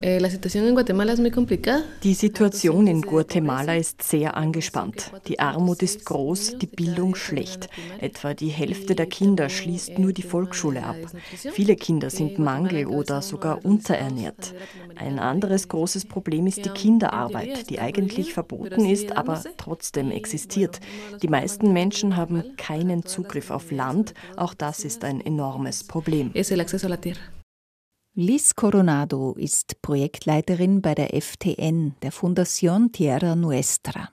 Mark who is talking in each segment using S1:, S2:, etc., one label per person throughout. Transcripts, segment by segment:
S1: Eh, die Situation in Guatemala ist sehr angespannt. Die Armut ist groß, die Bildung schlecht. Etwa die Hälfte der Kinder schließt nur die Volksschule ab. Viele Kinder sind mangel- oder sogar unterernährt. Ein anderes großes Problem ist die Kinderarbeit, die eigentlich verboten ist, aber trotzdem existiert. Die meisten Menschen haben keinen Zugriff auf Land. Auch das ist ein enormes Problem.
S2: Liz Coronado ist Projektleiterin bei der FTN, der Fundación Tierra Nuestra.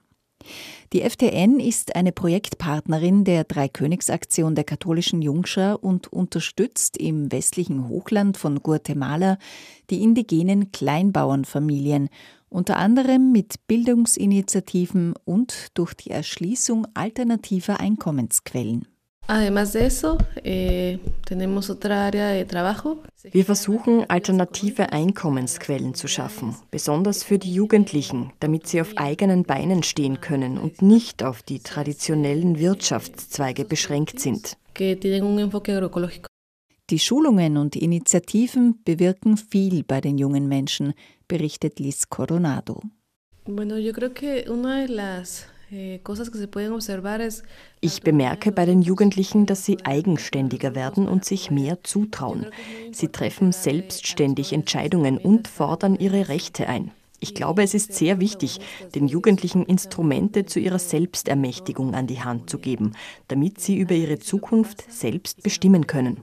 S2: Die FTN ist eine Projektpartnerin der Dreikönigsaktion der katholischen Jungschar und unterstützt im westlichen Hochland von Guatemala die indigenen Kleinbauernfamilien, unter anderem mit Bildungsinitiativen und durch die Erschließung alternativer Einkommensquellen.
S1: Además de eso, eh, tenemos otra área de trabajo. Wir versuchen, alternative Einkommensquellen zu schaffen, besonders für die Jugendlichen, damit sie auf eigenen Beinen stehen können und nicht auf die traditionellen Wirtschaftszweige beschränkt sind.
S2: Die Schulungen und Initiativen bewirken viel bei den jungen Menschen, berichtet Liz Coronado.
S1: Bueno, yo creo que una de las
S3: ich bemerke bei den Jugendlichen, dass sie eigenständiger werden und sich mehr zutrauen. Sie treffen selbstständig Entscheidungen und fordern ihre Rechte ein. Ich glaube, es ist sehr wichtig, den Jugendlichen Instrumente zu ihrer Selbstermächtigung an die Hand zu geben, damit sie über ihre Zukunft selbst bestimmen können.